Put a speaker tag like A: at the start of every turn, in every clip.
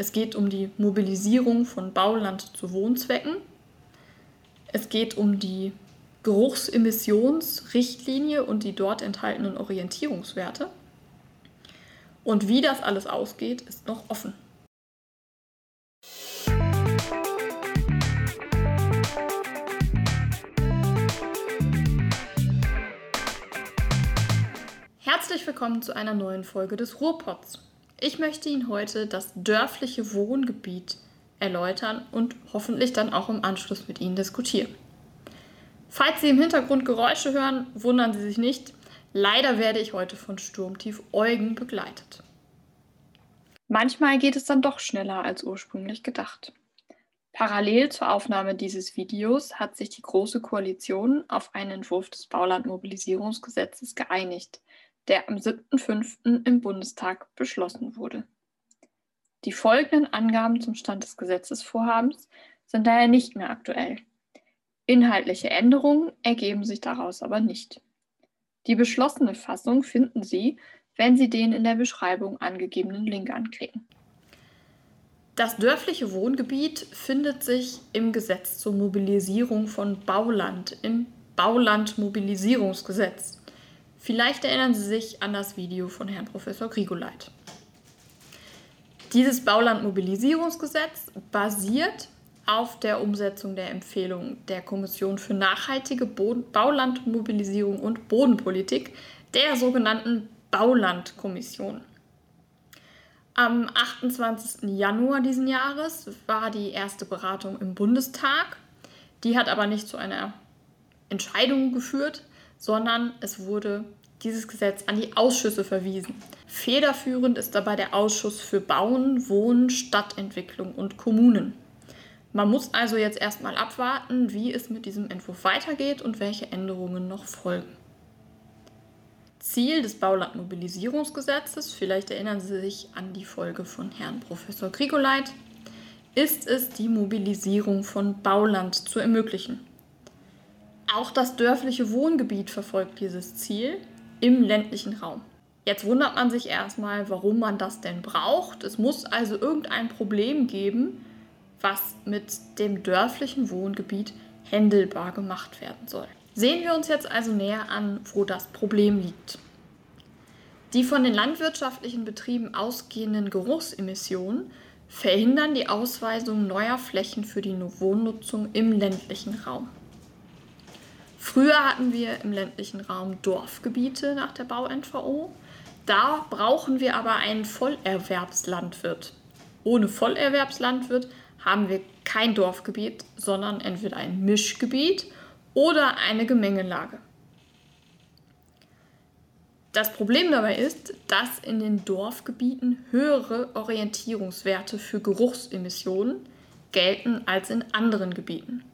A: Es geht um die Mobilisierung von Bauland zu Wohnzwecken. Es geht um die Geruchsemissionsrichtlinie und die dort enthaltenen Orientierungswerte. Und wie das alles ausgeht, ist noch offen. Herzlich willkommen zu einer neuen Folge des Ruhrpots. Ich möchte Ihnen heute das dörfliche Wohngebiet erläutern und hoffentlich dann auch im Anschluss mit Ihnen diskutieren. Falls Sie im Hintergrund Geräusche hören, wundern Sie sich nicht. Leider werde ich heute von Sturmtief Eugen begleitet. Manchmal geht es dann doch schneller als ursprünglich gedacht. Parallel zur Aufnahme dieses Videos hat sich die Große Koalition auf einen Entwurf des Baulandmobilisierungsgesetzes geeinigt, der am 7.5. im Bundestag beschlossen wurde. Die folgenden Angaben zum Stand des Gesetzesvorhabens sind daher nicht mehr aktuell. Inhaltliche Änderungen ergeben sich daraus aber nicht. Die beschlossene Fassung finden Sie, wenn Sie den in der Beschreibung angegebenen Link anklicken. Das dörfliche Wohngebiet findet sich im Gesetz zur Mobilisierung von Bauland, im Baulandmobilisierungsgesetz. Vielleicht erinnern Sie sich an das Video von Herrn Professor Grigoleit. Dieses Baulandmobilisierungsgesetz basiert auf der Umsetzung der Empfehlung der Kommission für nachhaltige Baulandmobilisierung und Bodenpolitik, der sogenannten Baulandkommission. Am 28. Januar diesen Jahres war die erste Beratung im Bundestag. Die hat aber nicht zu einer Entscheidung geführt, sondern es wurde dieses Gesetz an die Ausschüsse verwiesen. Federführend ist dabei der Ausschuss für Bauen, Wohnen, Stadtentwicklung und Kommunen. Man muss also jetzt erstmal abwarten, wie es mit diesem Entwurf weitergeht und welche Änderungen noch folgen. Ziel des Baulandmobilisierungsgesetzes, vielleicht erinnern Sie sich an die Folge von Herrn Professor Grigoleit, ist es, die Mobilisierung von Bauland zu ermöglichen. Auch das dörfliche Wohngebiet verfolgt dieses Ziel im ländlichen Raum. Jetzt wundert man sich erstmal, warum man das denn braucht. Es muss also irgendein Problem geben, was mit dem dörflichen Wohngebiet händelbar gemacht werden soll. Sehen wir uns jetzt also näher an, wo das Problem liegt. Die von den landwirtschaftlichen Betrieben ausgehenden Geruchsemissionen verhindern die Ausweisung neuer Flächen für die Wohnnutzung im ländlichen Raum. Früher hatten wir im ländlichen Raum Dorfgebiete nach der Bau-NVO. Da brauchen wir aber einen Vollerwerbslandwirt. Ohne Vollerwerbslandwirt haben wir kein Dorfgebiet, sondern entweder ein Mischgebiet oder eine Gemengelage. Das Problem dabei ist, dass in den Dorfgebieten höhere Orientierungswerte für Geruchsemissionen gelten als in anderen Gebieten.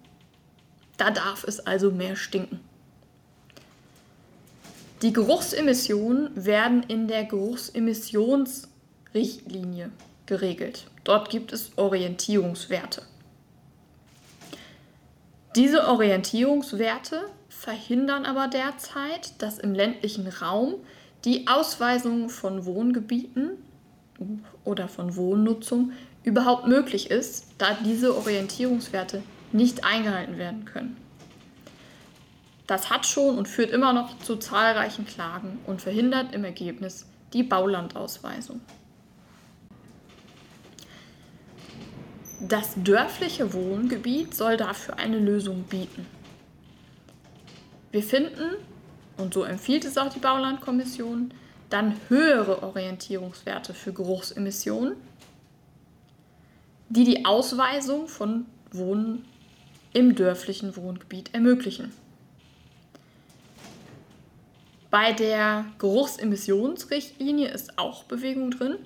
A: Da darf es also mehr stinken. Die Geruchsemissionen werden in der Geruchsemissionsrichtlinie geregelt. Dort gibt es Orientierungswerte. Diese Orientierungswerte verhindern aber derzeit, dass im ländlichen Raum die Ausweisung von Wohngebieten oder von Wohnnutzung überhaupt möglich ist, da diese Orientierungswerte nicht eingehalten werden können. Das hat schon und führt immer noch zu zahlreichen Klagen und verhindert im Ergebnis die Baulandausweisung. Das dörfliche Wohngebiet soll dafür eine Lösung bieten. Wir finden, und so empfiehlt es auch die Baulandkommission, dann höhere Orientierungswerte für Geruchsemissionen, die die Ausweisung von Wohnen im dörflichen Wohngebiet ermöglichen. Bei der Geruchsemissionsrichtlinie ist auch Bewegung drin.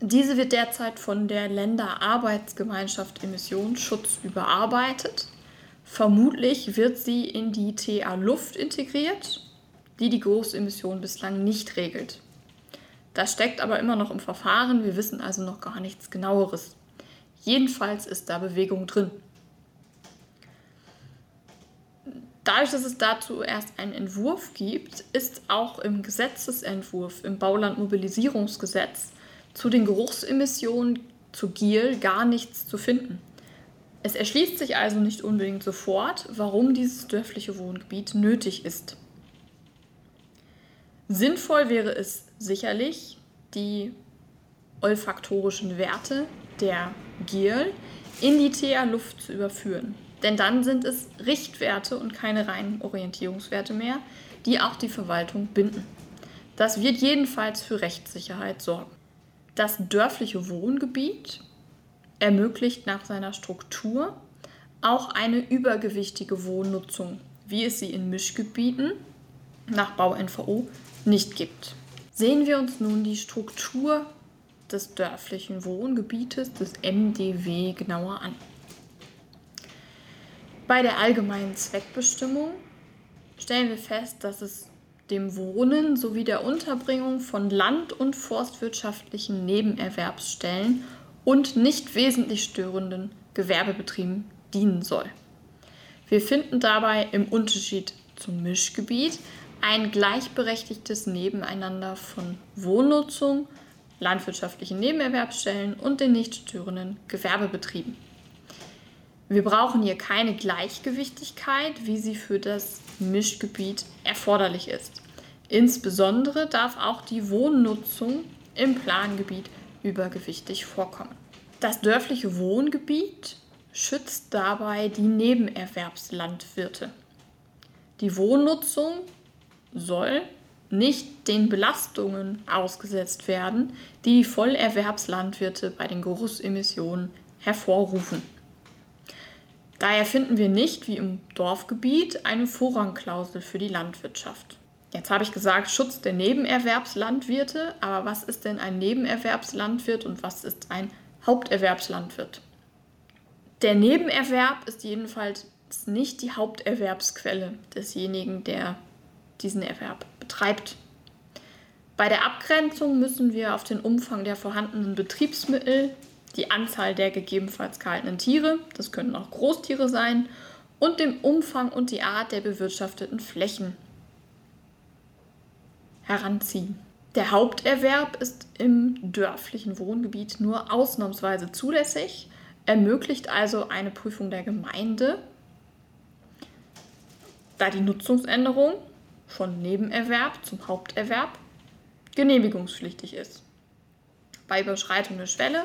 A: Diese wird derzeit von der Länderarbeitsgemeinschaft Emissionsschutz überarbeitet. Vermutlich wird sie in die TA Luft integriert, die die Großemission bislang nicht regelt. Das steckt aber immer noch im Verfahren, wir wissen also noch gar nichts genaueres. Jedenfalls ist da Bewegung drin. Dadurch, dass es dazu erst einen Entwurf gibt, ist auch im Gesetzesentwurf, im Baulandmobilisierungsgesetz, zu den Geruchsemissionen zu Giel gar nichts zu finden. Es erschließt sich also nicht unbedingt sofort, warum dieses dörfliche Wohngebiet nötig ist. Sinnvoll wäre es sicherlich, die olfaktorischen Werte der Giel in die TA-Luft zu überführen. Denn dann sind es Richtwerte und keine reinen Orientierungswerte mehr, die auch die Verwaltung binden. Das wird jedenfalls für Rechtssicherheit sorgen. Das dörfliche Wohngebiet ermöglicht nach seiner Struktur auch eine übergewichtige Wohnnutzung, wie es sie in Mischgebieten nach Bau-NVO nicht gibt. Sehen wir uns nun die Struktur des dörflichen Wohngebietes, des MDW, genauer an. Bei der allgemeinen Zweckbestimmung stellen wir fest, dass es dem Wohnen sowie der Unterbringung von land- und forstwirtschaftlichen Nebenerwerbsstellen und nicht wesentlich störenden Gewerbebetrieben dienen soll. Wir finden dabei im Unterschied zum Mischgebiet ein gleichberechtigtes Nebeneinander von Wohnnutzung, landwirtschaftlichen Nebenerwerbsstellen und den nicht störenden Gewerbebetrieben. Wir brauchen hier keine Gleichgewichtigkeit, wie sie für das Mischgebiet erforderlich ist. Insbesondere darf auch die Wohnnutzung im Plangebiet übergewichtig vorkommen. Das dörfliche Wohngebiet schützt dabei die Nebenerwerbslandwirte. Die Wohnnutzung soll nicht den Belastungen ausgesetzt werden, die die Vollerwerbslandwirte bei den Geruchsemissionen hervorrufen. Daher finden wir nicht, wie im Dorfgebiet, eine Vorrangklausel für die Landwirtschaft. Jetzt habe ich gesagt, Schutz der Nebenerwerbslandwirte, aber was ist denn ein Nebenerwerbslandwirt und was ist ein Haupterwerbslandwirt? Der Nebenerwerb ist jedenfalls nicht die Haupterwerbsquelle desjenigen, der diesen Erwerb betreibt. Bei der Abgrenzung müssen wir auf den Umfang der vorhandenen Betriebsmittel, die Anzahl der gegebenenfalls gehaltenen Tiere, das können auch Großtiere sein, und dem Umfang und die Art der bewirtschafteten Flächen heranziehen. Der Haupterwerb ist im dörflichen Wohngebiet nur ausnahmsweise zulässig, ermöglicht also eine Prüfung der Gemeinde, da die Nutzungsänderung von Nebenerwerb zum Haupterwerb genehmigungspflichtig ist. Bei Überschreitung der Schwelle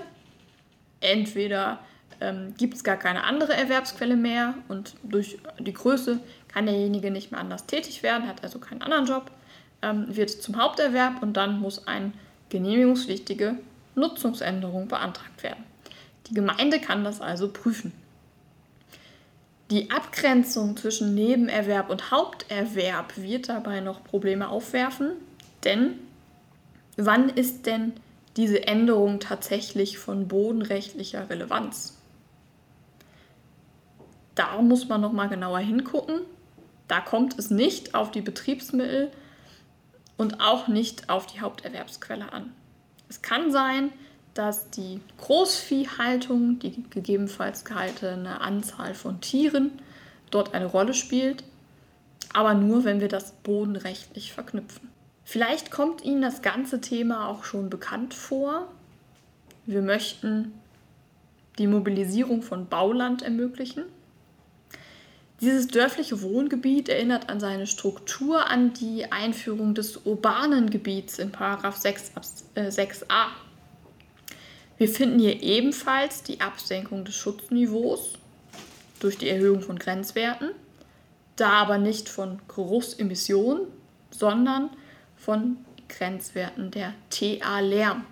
A: entweder ähm, gibt es gar keine andere Erwerbsquelle mehr und durch die Größe kann derjenige nicht mehr anders tätig werden, hat also keinen anderen Job, ähm, wird zum Haupterwerb und dann muss eine genehmigungspflichtige Nutzungsänderung beantragt werden. Die Gemeinde kann das also prüfen. Die Abgrenzung zwischen Nebenerwerb und Haupterwerb wird dabei noch Probleme aufwerfen, denn wann ist denn diese Änderung tatsächlich von bodenrechtlicher Relevanz? Da muss man noch mal genauer hingucken. Da kommt es nicht auf die Betriebsmittel und auch nicht auf die Haupterwerbsquelle an. Es kann sein, dass die Großviehhaltung, die gegebenenfalls gehaltene Anzahl von Tieren dort eine Rolle spielt, aber nur, wenn wir das bodenrechtlich verknüpfen. Vielleicht kommt Ihnen das ganze Thema auch schon bekannt vor. Wir möchten die Mobilisierung von Bauland ermöglichen. Dieses dörfliche Wohngebiet erinnert an seine Struktur an die Einführung des urbanen Gebiets in 6, 6a wir finden hier ebenfalls die Absenkung des Schutzniveaus durch die Erhöhung von Grenzwerten, da aber nicht von Geruchsemissionen, sondern von Grenzwerten der TA-Lärm.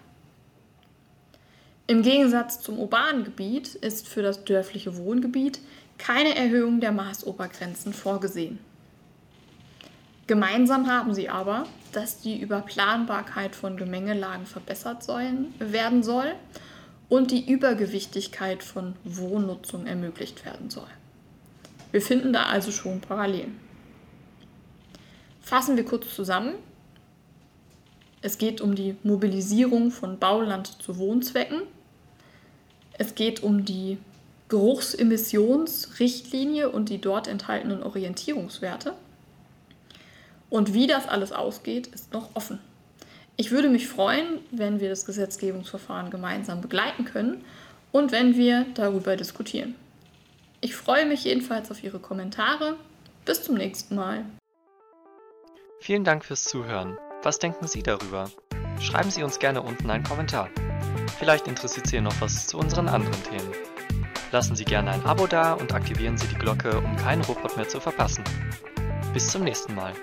A: Im Gegensatz zum urbanen Gebiet ist für das dörfliche Wohngebiet keine Erhöhung der Maßobergrenzen vorgesehen. Gemeinsam haben sie aber, dass die Überplanbarkeit von Gemengelagen verbessert sollen, werden soll und die Übergewichtigkeit von Wohnnutzung ermöglicht werden soll. Wir finden da also schon Parallelen. Fassen wir kurz zusammen. Es geht um die Mobilisierung von Bauland zu Wohnzwecken. Es geht um die Geruchsemissionsrichtlinie und die dort enthaltenen Orientierungswerte. Und wie das alles ausgeht, ist noch offen. Ich würde mich freuen, wenn wir das Gesetzgebungsverfahren gemeinsam begleiten können und wenn wir darüber diskutieren. Ich freue mich jedenfalls auf Ihre Kommentare. Bis zum nächsten Mal.
B: Vielen Dank fürs Zuhören. Was denken Sie darüber? Schreiben Sie uns gerne unten einen Kommentar. Vielleicht interessiert Sie noch was zu unseren anderen Themen. Lassen Sie gerne ein Abo da und aktivieren Sie die Glocke, um keinen Robot mehr zu verpassen. Bis zum nächsten Mal.